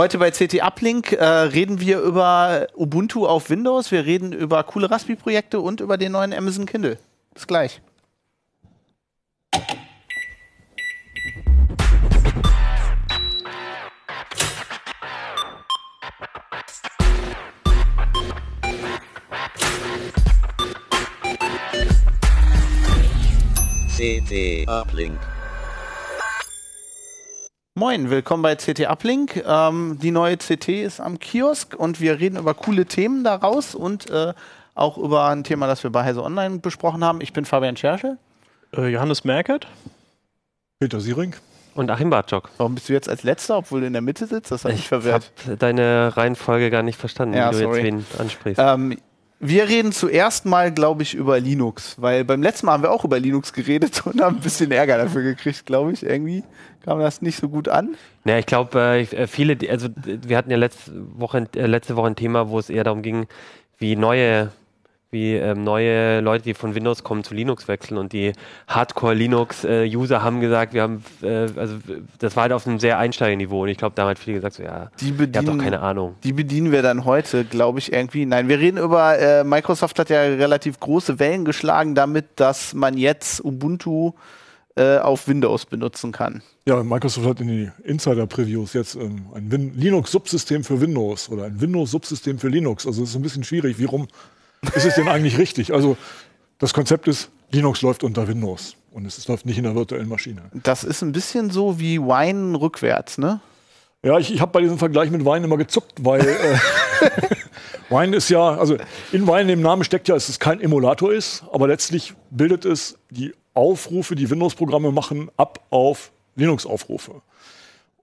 Heute bei CT Uplink äh, reden wir über Ubuntu auf Windows, wir reden über coole Raspi-Projekte und über den neuen Amazon Kindle. Bis gleich. CT Uplink. Moin, willkommen bei CT Uplink. Ähm, die neue CT ist am Kiosk und wir reden über coole Themen daraus und äh, auch über ein Thema, das wir bei Heise Online besprochen haben. Ich bin Fabian Scherschel. Äh, Johannes Merkert. Peter Siering. Und Achim Bartschok. Warum bist du jetzt als Letzter, obwohl du in der Mitte sitzt? Das hat mich Ich verwirrt. habe deine Reihenfolge gar nicht verstanden, Ja, wie du sorry. jetzt wen ansprichst. Ähm, wir reden zuerst mal, glaube ich, über Linux, weil beim letzten Mal haben wir auch über Linux geredet und haben ein bisschen Ärger dafür gekriegt, glaube ich. Irgendwie kam das nicht so gut an. Ja, ich glaube, äh, viele, die- also wir hatten ja letzte Woche, äh, letzte Woche ein Thema, wo es eher darum ging, wie neue, wie ähm, neue Leute, die von Windows kommen, zu Linux wechseln und die Hardcore-Linux-User haben gesagt, wir haben, äh, also das war halt auf einem sehr Einsteigerniveau und ich glaube, da haben halt viele gesagt, so, ja, Die ihr habt doch bedienen, keine Ahnung. die bedienen wir dann heute, glaube ich, irgendwie. Nein, wir reden über, äh, Microsoft hat ja relativ große Wellen geschlagen damit, dass man jetzt Ubuntu äh, auf Windows benutzen kann. Ja, Microsoft hat in die Insider-Previews jetzt ähm, ein Linux-Subsystem für Windows oder ein Windows-Subsystem für Linux. Also es ist ein bisschen schwierig. Wie rum ist es denn eigentlich richtig? Also das Konzept ist, Linux läuft unter Windows und es läuft nicht in der virtuellen Maschine. Das ist ein bisschen so wie Wine rückwärts, ne? Ja, ich, ich habe bei diesem Vergleich mit Wine immer gezuckt, weil äh, Wine ist ja, also in Wine im Namen steckt ja, dass es kein Emulator ist, aber letztlich bildet es die Aufrufe, die Windows-Programme machen, ab auf Linux-Aufrufe.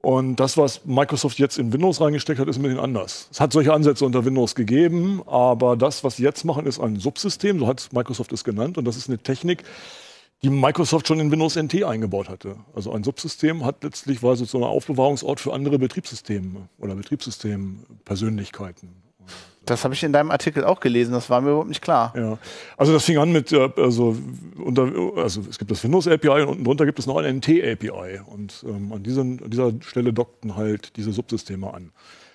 Und das, was Microsoft jetzt in Windows reingesteckt hat, ist ein bisschen anders. Es hat solche Ansätze unter Windows gegeben, aber das, was sie jetzt machen, ist ein Subsystem, so hat Microsoft es genannt. Und das ist eine Technik, die Microsoft schon in Windows NT eingebaut hatte. Also ein Subsystem hat letztlich war so ein Aufbewahrungsort für andere Betriebssysteme oder Betriebssystempersönlichkeiten. Das habe ich in deinem Artikel auch gelesen, das war mir überhaupt nicht klar. Ja, also das fing an mit, äh, also, unter, also es gibt das Windows API und unten drunter gibt es noch ein NT API und ähm, an, diesen, an dieser Stelle dockten halt diese Subsysteme an.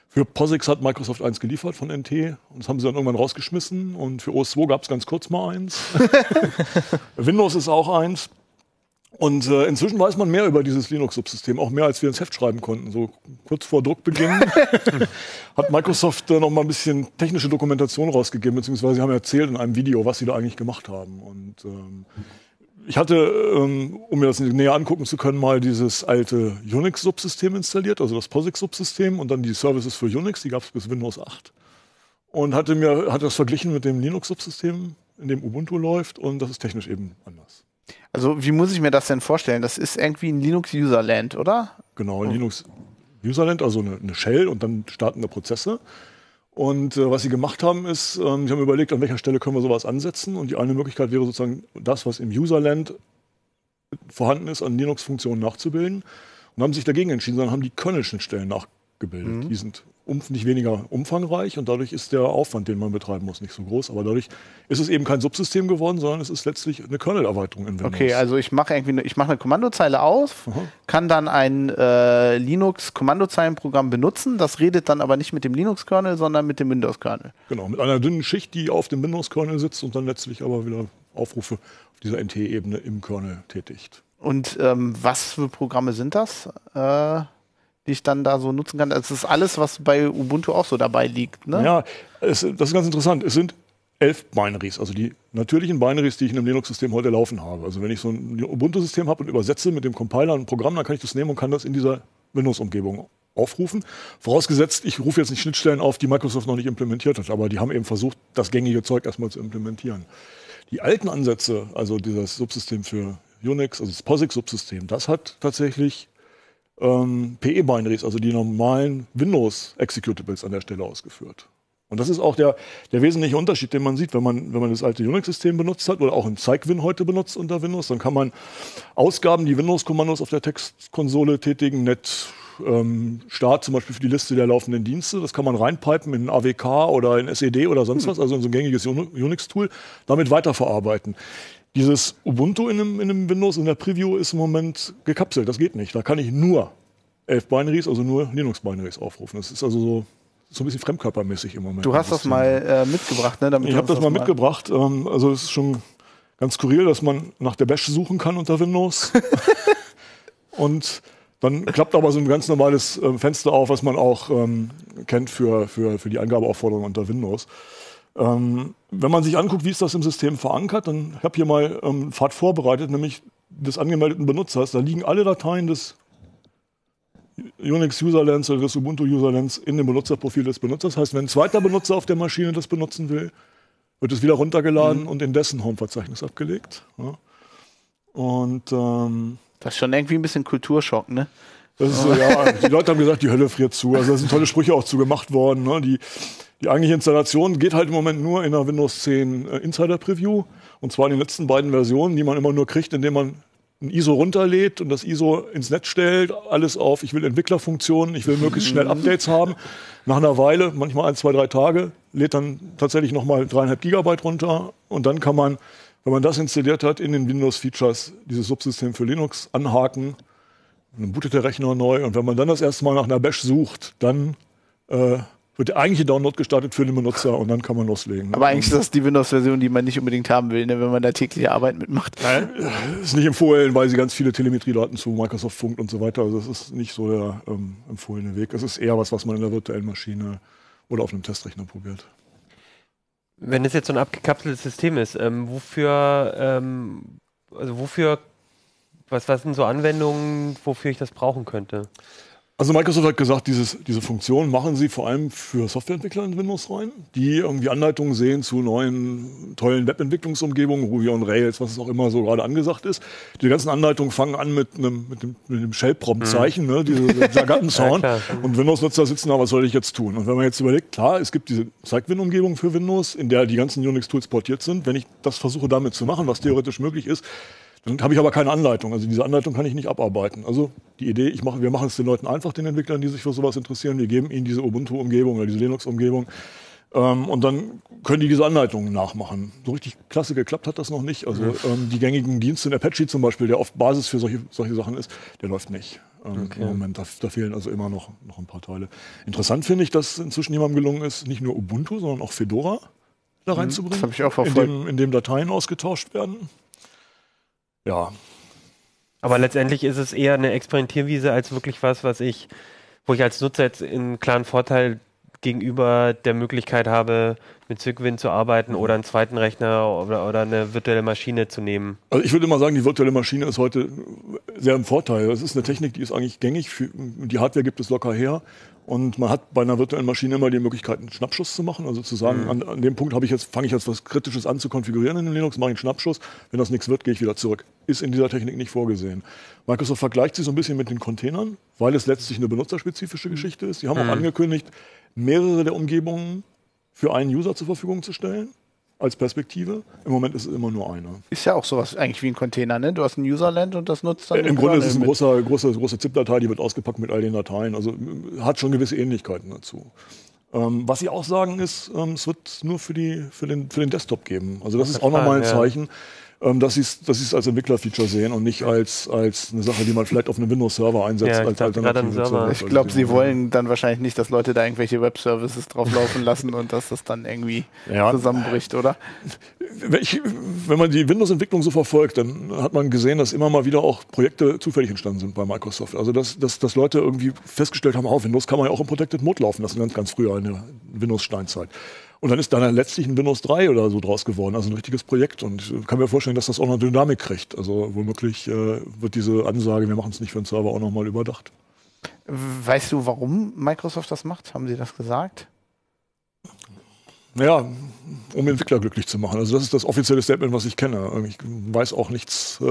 Für POSIX hat Microsoft eins geliefert von NT und das haben sie dann irgendwann rausgeschmissen und für OS2 gab es ganz kurz mal eins. Windows ist auch eins. Und äh, inzwischen weiß man mehr über dieses Linux-Subsystem, auch mehr als wir ins Heft schreiben konnten. So kurz vor Druckbeginn hat Microsoft äh, noch mal ein bisschen technische Dokumentation rausgegeben, beziehungsweise sie haben erzählt in einem Video, was sie da eigentlich gemacht haben. Und ähm, ich hatte, ähm, um mir das näher angucken zu können, mal dieses alte Unix-Subsystem installiert, also das POSIX-Subsystem und dann die Services für Unix, die gab es bis Windows 8. Und hatte mir hatte das verglichen mit dem Linux-Subsystem, in dem Ubuntu läuft, und das ist technisch eben anders. Also, wie muss ich mir das denn vorstellen? Das ist irgendwie ein Linux-Userland, oder? Genau, Linux Userland, also eine, eine Shell und dann startende Prozesse. Und äh, was sie gemacht haben, ist, ähm, sie haben überlegt, an welcher Stelle können wir sowas ansetzen. Und die eine Möglichkeit wäre sozusagen, das, was im Userland vorhanden ist, an Linux-Funktionen nachzubilden. Und haben sich dagegen entschieden, sondern haben die Kernel-Schnittstellen nachgebildet. Die sind umf nicht weniger umfangreich und dadurch ist der Aufwand, den man betreiben muss, nicht so groß. Aber dadurch ist es eben kein Subsystem geworden, sondern es ist letztlich eine Kernel-Erweiterung in Windows. Okay, also ich mache irgendwie, ne, ich mache eine Kommandozeile auf, kann dann ein äh, Linux-Kommandozeilenprogramm benutzen. Das redet dann aber nicht mit dem Linux-Kernel, sondern mit dem Windows-Kernel. Genau, mit einer dünnen Schicht, die auf dem Windows-Kernel sitzt und dann letztlich aber wieder Aufrufe auf dieser NT-Ebene im Kernel tätigt. Und ähm, was für Programme sind das, äh, die ich dann da so nutzen kann? Das ist alles, was bei Ubuntu auch so dabei liegt, ne? Ja, es, das ist ganz interessant. Es sind elf Binaries, also die natürlichen Binaries, die ich in einem Linux-System heute laufen habe. Also wenn ich so ein Ubuntu-System habe und übersetze mit dem Compiler ein Programm, dann kann ich das nehmen und kann das in dieser Windows-Umgebung aufrufen. Vorausgesetzt, ich rufe jetzt nicht Schnittstellen auf, die Microsoft noch nicht implementiert hat, aber die haben eben versucht, das gängige Zeug erstmal zu implementieren. Die alten Ansätze, also dieses Subsystem für Unix, also das POSIX-Subsystem, das hat tatsächlich ähm, PE-Binaries, also die normalen Windows-Executables an der Stelle ausgeführt. Und das ist auch der, der wesentliche Unterschied, den man sieht, wenn man, wenn man das alte Unix-System benutzt hat oder auch ein Cygwin heute benutzt unter Windows, dann kann man Ausgaben, die Windows-Kommandos auf der Textkonsole tätigen, net ähm, Start zum Beispiel für die Liste der laufenden Dienste, das kann man reinpipen in AWK oder in SED oder sonst was, also in so ein gängiges Unix-Tool, damit weiterverarbeiten. Dieses Ubuntu in einem, in einem Windows in der Preview ist im Moment gekapselt, das geht nicht. Da kann ich nur 11 Binaries, also nur Linux-Binaries aufrufen. Das ist also so, so ein bisschen fremdkörpermäßig im Moment. Du hast das mal äh, mitgebracht, ne? Damit ich habe das mal mitgebracht. Ähm, also es ist schon ganz skurril, dass man nach der Bash suchen kann unter Windows. und dann klappt aber so ein ganz normales äh, Fenster auf, was man auch ähm, kennt für, für, für die Eingabeaufforderung unter Windows. Ähm, wenn man sich anguckt, wie ist das im System verankert, dann habe ich hier mal ähm, Pfad vorbereitet, nämlich des angemeldeten Benutzers. Da liegen alle Dateien des Unix Userlands oder des Ubuntu Userlands in dem Benutzerprofil des Benutzers. Das heißt, wenn ein zweiter Benutzer auf der Maschine das benutzen will, wird es wieder runtergeladen mhm. und in dessen Home-Verzeichnis abgelegt. Ja. Und ähm, das ist schon irgendwie ein bisschen Kulturschock, ne? Das ist so, ja, die Leute haben gesagt, die Hölle friert zu. Also da sind tolle Sprüche auch zu gemacht worden. Ne? Die, die eigentliche Installation geht halt im Moment nur in der Windows 10 äh, Insider Preview. Und zwar in den letzten beiden Versionen, die man immer nur kriegt, indem man ein ISO runterlädt und das ISO ins Netz stellt, alles auf, ich will Entwicklerfunktionen, ich will möglichst schnell Updates haben. Nach einer Weile, manchmal ein, zwei, drei Tage, lädt dann tatsächlich nochmal dreieinhalb Gigabyte runter und dann kann man, wenn man das installiert hat, in den Windows-Features dieses Subsystem für Linux anhaken. Dann bootet der Rechner neu und wenn man dann das erste Mal nach einer Bash sucht, dann äh, wird der eigentliche Download gestartet für den Benutzer und dann kann man loslegen. Ne? Aber eigentlich ist das die Windows-Version, die man nicht unbedingt haben will, ne, wenn man da tägliche Arbeit mitmacht. Nein, ist nicht empfohlen, weil sie ganz viele Telemetriedaten zu Microsoft funkt und so weiter. Also das ist nicht so der ähm, empfohlene Weg. Es ist eher was, was man in der virtuellen Maschine oder auf einem Testrechner probiert. Wenn es jetzt so ein abgekapseltes System ist, ähm, wofür, ähm, also wofür, was, was sind so Anwendungen, wofür ich das brauchen könnte? Also Microsoft hat gesagt, dieses, diese Funktion machen sie vor allem für Softwareentwickler in Windows rein, die irgendwie Anleitungen sehen zu neuen tollen Webentwicklungsumgebungen, Ruby on Rails, was es auch immer so gerade angesagt ist. Die ganzen Anleitungen fangen an mit einem, mit dem, mit dem Shell-Prompt-Zeichen, mhm. ne, diese Jargon-Sound. ja, und Windows-Nutzer sitzen da, was soll ich jetzt tun? Und wenn man jetzt überlegt, klar, es gibt diese Zeigwin-Umgebung für Windows, in der die ganzen Unix-Tools portiert sind. Wenn ich das versuche damit zu machen, was theoretisch möglich ist, dann habe ich aber keine Anleitung. Also diese Anleitung kann ich nicht abarbeiten. Also die Idee, ich mache, wir machen es den Leuten einfach, den Entwicklern, die sich für sowas interessieren. Wir geben ihnen diese Ubuntu-Umgebung oder diese Linux-Umgebung. Ähm, und dann können die diese Anleitungen nachmachen. So richtig klasse geklappt hat das noch nicht. Also ähm, die gängigen Dienste in Apache zum Beispiel, der oft Basis für solche, solche Sachen ist, der läuft nicht. Ähm, okay. Im Moment, da, da, fehlen also immer noch, noch ein paar Teile. Interessant finde ich, dass inzwischen jemandem gelungen ist, nicht nur Ubuntu, sondern auch Fedora da mhm. reinzubringen. Das habe ich auch verfolgt. In dem, in dem Dateien ausgetauscht werden. Ja. Aber letztendlich ist es eher eine Experimentierwiese als wirklich was, was ich, wo ich als Nutzer jetzt einen klaren Vorteil gegenüber der Möglichkeit habe, mit Zygwin zu arbeiten oder einen zweiten Rechner oder, oder, eine virtuelle Maschine zu nehmen? Also ich würde mal sagen, die virtuelle Maschine ist heute sehr im Vorteil. Es ist eine Technik, die ist eigentlich gängig. Für, die Hardware gibt es locker her. Und man hat bei einer virtuellen Maschine immer die Möglichkeit, einen Schnappschuss zu machen. Also zu sagen, mhm. an, an, dem Punkt ich jetzt, fange ich jetzt was Kritisches an zu konfigurieren in Linux, mache ich einen Schnappschuss. Wenn das nichts wird, gehe ich wieder zurück. Ist in dieser Technik nicht vorgesehen. Microsoft vergleicht sie so ein bisschen mit den Containern, weil es letztlich eine benutzerspezifische Geschichte ist. Sie haben mhm. auch angekündigt, mehrere der Umgebungen für einen User zur Verfügung zu stellen als Perspektive. Im Moment ist es immer nur einer. Ist ja auch sowas eigentlich wie ein Container, ne? Du hast ein Userland und das nutzt dann. Im Grunde ist es eine große, große, große ZIP-Datei, die wird ausgepackt mit all den Dateien. Also hat schon gewisse Ähnlichkeiten dazu. Ähm, was Sie auch sagen ist, ähm, es wird nur für, die, für, den, für den Desktop geben. Also das ist auch nochmal ein Zeichen. Ja ähm, dass sie es dass sie's als Entwicklerfeature sehen und nicht als, als eine Sache, die man vielleicht auf einem Windows-Server einsetzt. Ja, als Alternative ich glaube, sie wollen dann wahrscheinlich nicht, dass Leute da irgendwelche Web-Services drauflaufen lassen und dass das dann irgendwie ja. zusammenbricht, oder? Wenn man die Windows-Entwicklung so verfolgt, dann hat man gesehen, dass immer mal wieder auch Projekte zufällig entstanden sind bei Microsoft. Also dass, dass, dass Leute irgendwie festgestellt haben, oh, Windows kann man ja auch im Protected Mode laufen lassen, ganz, ganz früher in der Windows-Steinzeit. Und dann ist dann letztlich ein Windows 3 oder so draus geworden, also ein richtiges Projekt. Und ich kann mir vorstellen, dass das auch noch Dynamik kriegt. Also womöglich äh, wird diese Ansage, wir machen es nicht für den Server, auch nochmal überdacht. Weißt du, warum Microsoft das macht? Haben sie das gesagt? Naja, um Entwickler glücklich zu machen. Also das ist das offizielle Statement, was ich kenne. Ich weiß auch nichts, äh,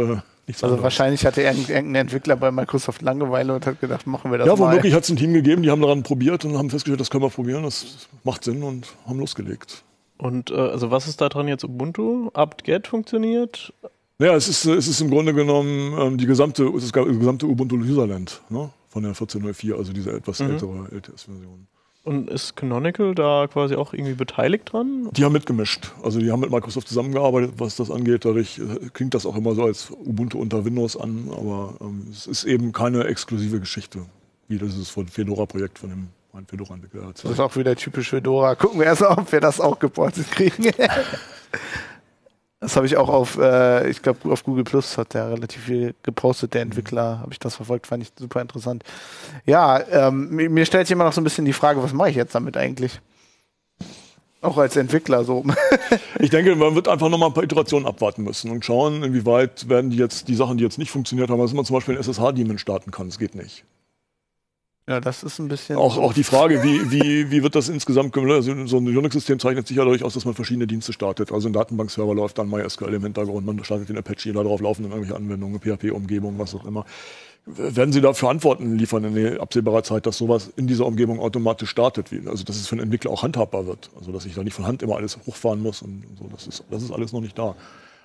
nichts Also anderes. wahrscheinlich hatte irgendein Entwickler bei Microsoft Langeweile und hat gedacht, machen wir das ja, mal. Ja, womöglich hat es ein Team gegeben, die haben daran probiert und haben festgestellt, das können wir probieren, das macht Sinn und haben losgelegt. Und äh, also was ist da dran jetzt Ubuntu? apt-get funktioniert? Naja, es ist, es ist im Grunde genommen ähm, die gesamte, das gesamte Ubuntu Userland ne? von der 14.04, also diese etwas mhm. ältere LTS-Version. Und ist Canonical da quasi auch irgendwie beteiligt dran? Die haben mitgemischt. Also die haben mit Microsoft zusammengearbeitet, was das angeht. Dadurch äh, klingt das auch immer so als Ubuntu unter Windows an, aber ähm, es ist eben keine exklusive Geschichte. wie das ist von Fedora-Projekt von dem mein Fedora-Entwickler. Das ist auch wieder typisch Fedora. Gucken wir erst mal, ob wir das auch geportet kriegen. das habe ich auch auf, äh, ich glaube, auf Google Plus hat der relativ viel gepostet, der Entwickler. Habe ich das verfolgt, fand ich super interessant. Ja, ähm, mir, mir stellt sich immer noch so ein bisschen die Frage, was mache ich jetzt damit eigentlich? Auch als Entwickler so. ich denke, man wird einfach nochmal ein paar Iterationen abwarten müssen und schauen, inwieweit werden die jetzt die Sachen, die jetzt nicht funktioniert haben, dass man zum Beispiel einen SSH-Daemon starten kann. Das geht nicht. Ja, das ist ein bisschen. Auch, auch die Frage, wie, wie, wie wird das insgesamt, also so ein Unix-System zeichnet sich ja dadurch aus, dass man verschiedene Dienste startet. Also ein Datenbankserver läuft dann MySQL im Hintergrund, man startet den Apache, da drauf laufen dann irgendwelche Anwendungen, PHP-Umgebung, was auch immer. Werden Sie dafür Antworten liefern in absehbarer Zeit, dass sowas in dieser Umgebung automatisch startet? Also, dass es für einen Entwickler auch handhabbar wird. Also, dass ich da nicht von Hand immer alles hochfahren muss und so. Das ist, das ist alles noch nicht da.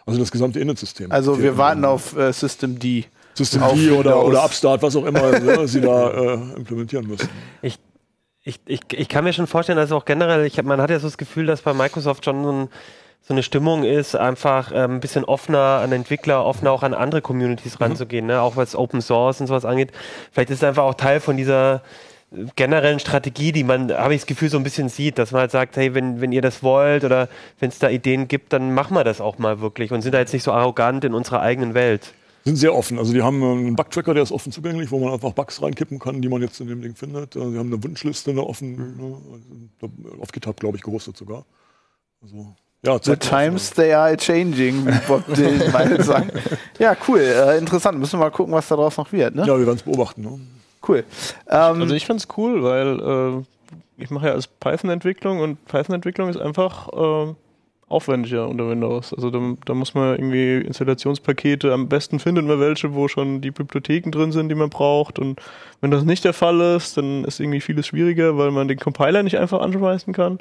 Also, das gesamte Innensystem. Also, wir warten auf äh, System D. System D oder, oder Upstart, was auch immer ne, Sie da äh, implementieren müssen. Ich, ich, ich, ich kann mir schon vorstellen, dass auch generell, ich hab, man hat ja so das Gefühl, dass bei Microsoft schon so ein so eine Stimmung ist, einfach ähm, ein bisschen offener an Entwickler, offener auch an andere Communities mhm. ranzugehen, ne? auch was Open Source und sowas angeht. Vielleicht ist es einfach auch Teil von dieser generellen Strategie, die man, habe ich das Gefühl, so ein bisschen sieht, dass man halt sagt, hey, wenn, wenn ihr das wollt oder wenn es da Ideen gibt, dann machen wir das auch mal wirklich und sind da jetzt nicht so arrogant in unserer eigenen Welt. Sind sehr offen. Also die haben einen Bugtracker, der ist offen zugänglich, wo man einfach Bugs reinkippen kann, die man jetzt in dem Ding findet. Sie haben eine Wunschliste, eine offen, mhm. ne, auf GitHub, glaube ich, gerüstet sogar. Also ja, The times they are changing, wie Bob Dylan mal sagen. Ja, cool, äh, interessant. Müssen wir mal gucken, was daraus noch wird. Ne? Ja, wir werden es beobachten. Ne? Cool. Ähm, also ich finde es cool, weil äh, ich mache ja als Python-Entwicklung und Python-Entwicklung ist einfach äh, aufwendiger unter Windows. Also da, da, muss man irgendwie Installationspakete, am besten findet man welche, wo schon die Bibliotheken drin sind, die man braucht. Und wenn das nicht der Fall ist, dann ist irgendwie vieles schwieriger, weil man den Compiler nicht einfach anschmeißen kann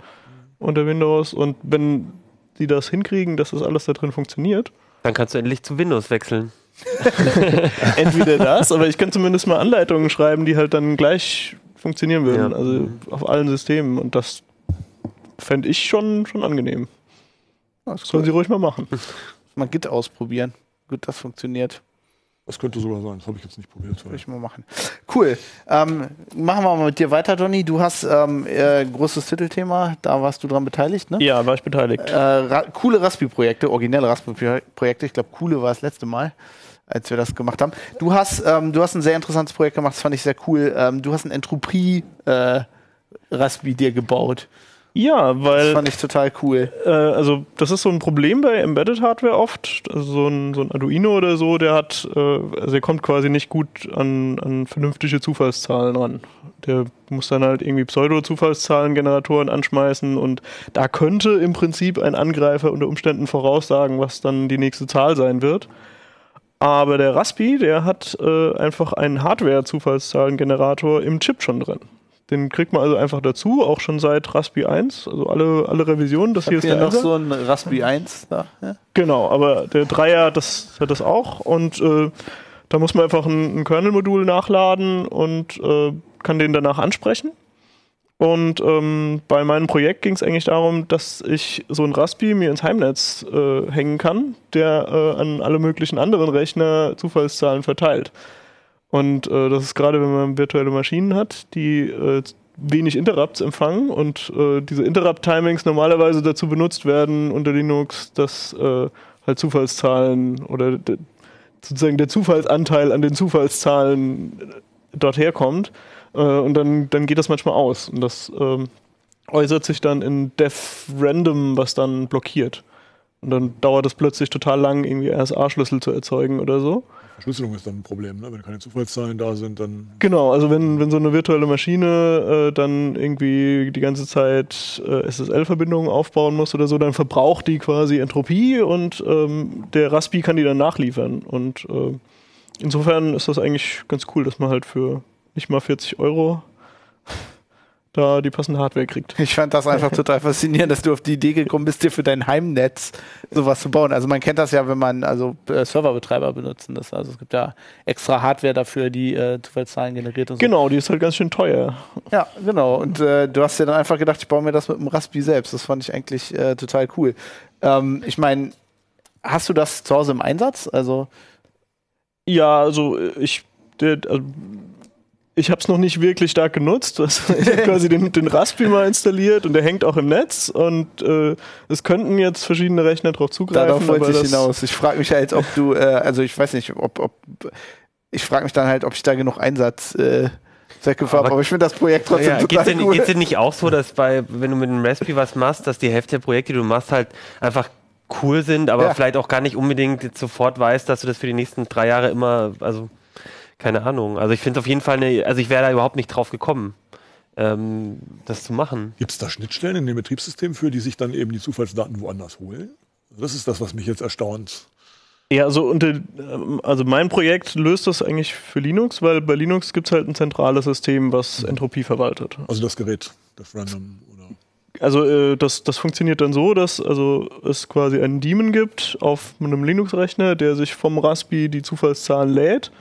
unter Windows. Und wenn die das hinkriegen, dass das alles da drin funktioniert. Dann kannst du endlich zu Windows wechseln. Entweder das, aber ich kann zumindest mal Anleitungen schreiben, die halt dann gleich funktionieren würden. Ja. Also auf allen Systemen. Und das fände ich schon, schon angenehm. Das Sollen cool. sie ruhig mal machen. Mal Git ausprobieren. Gut, das funktioniert. Das könnte sogar sein, das habe ich jetzt nicht probiert. Würde ich mal machen. Cool. Ähm, machen wir mal mit dir weiter, Johnny. Du hast ähm, äh, großes Titelthema, da warst du dran beteiligt, ne? Ja, war ich beteiligt. Äh, ra coole Raspi-Projekte, originelle Raspi-Projekte. Ich glaube, coole war das letzte Mal, als wir das gemacht haben. Du hast, ähm, du hast ein sehr interessantes Projekt gemacht, das fand ich sehr cool. Ähm, du hast ein Entropie-Raspi äh, dir gebaut. Ja, weil. Das fand ich total cool. Äh, also, das ist so ein Problem bei Embedded Hardware oft. Also so ein, so ein Arduino oder so, der hat, äh, also der kommt quasi nicht gut an, an vernünftige Zufallszahlen ran. Der muss dann halt irgendwie Pseudo-Zufallszahlengeneratoren anschmeißen und da könnte im Prinzip ein Angreifer unter Umständen voraussagen, was dann die nächste Zahl sein wird. Aber der Raspi, der hat äh, einfach einen Hardware-Zufallszahlengenerator im Chip schon drin. Den kriegt man also einfach dazu, auch schon seit Raspi 1, also alle, alle Revisionen. Das hier ist der noch so ein Raspi 1 da. Ja? Genau, aber der Dreier das hat das auch und äh, da muss man einfach ein, ein Kernel-Modul nachladen und äh, kann den danach ansprechen. Und ähm, bei meinem Projekt ging es eigentlich darum, dass ich so ein Raspi mir ins Heimnetz äh, hängen kann, der äh, an alle möglichen anderen Rechner Zufallszahlen verteilt. Und äh, das ist gerade, wenn man virtuelle Maschinen hat, die äh, wenig Interrupts empfangen und äh, diese Interrupt-Timings normalerweise dazu benutzt werden unter Linux, dass äh, halt Zufallszahlen oder sozusagen der Zufallsanteil an den Zufallszahlen äh, dort herkommt. Äh, und dann, dann geht das manchmal aus. Und das ähm, äußert sich dann in def random, was dann blockiert. Und dann dauert es plötzlich total lang, irgendwie RSA-Schlüssel zu erzeugen oder so. Verschlüsselung ist dann ein Problem, ne? wenn keine Zufallszahlen da sind, dann. Genau, also wenn, wenn so eine virtuelle Maschine äh, dann irgendwie die ganze Zeit äh, SSL-Verbindungen aufbauen muss oder so, dann verbraucht die quasi Entropie und ähm, der Raspi kann die dann nachliefern. Und äh, insofern ist das eigentlich ganz cool, dass man halt für nicht mal 40 Euro da die passende Hardware kriegt. Ich fand das einfach total faszinierend, dass du auf die Idee gekommen bist, dir für dein Heimnetz sowas zu bauen. Also man kennt das ja, wenn man also äh, Serverbetreiber benutzen das. Also es gibt ja extra Hardware dafür, die äh, Zufallszahlen generiert und so. Genau, die ist halt ganz schön teuer. Ja, genau. Und äh, du hast dir dann einfach gedacht, ich baue mir das mit dem Raspi selbst. Das fand ich eigentlich äh, total cool. Ähm, ich meine, hast du das zu Hause im Einsatz? Also ja, also ich der, also ich habe es noch nicht wirklich stark genutzt. Also ich habe quasi den, den Raspi mal installiert und der hängt auch im Netz und äh, es könnten jetzt verschiedene Rechner drauf zugreifen. Darauf wollte ich hinaus. Ich frage mich halt, ob du, äh, also ich weiß nicht, ob, ob ich frage mich dann halt, ob ich da genug Einsatz äh, habe, Aber- aber ich finde das Projekt trotzdem Ja, total geht's denn, cool. geht's denn nicht auch so, dass bei, wenn du mit einem Raspberry was machst, dass die Hälfte der Projekte, die du machst, halt einfach cool sind, aber Ja. vielleicht auch gar nicht unbedingt sofort weißt, dass du das für die nächsten drei Jahre immer, also keine Ahnung. Also ich finde auf jeden Fall eine, also ich wäre da überhaupt nicht drauf gekommen, ähm, das zu machen. Gibt es da Schnittstellen in dem Betriebssystem für, die sich dann eben die Zufallsdaten woanders holen? Das ist das, was mich jetzt erstaunt. Ja, also, unter, ähm, also mein Projekt löst das eigentlich für Linux, weil bei Linux gibt es halt ein zentrales System, was Entropie verwaltet. Also das Gerät, das Random oder. Also äh, das, das funktioniert dann so, dass also es quasi einen Daemon gibt auf einem Linux-Rechner, der sich vom Raspi die Zufallszahlen lädt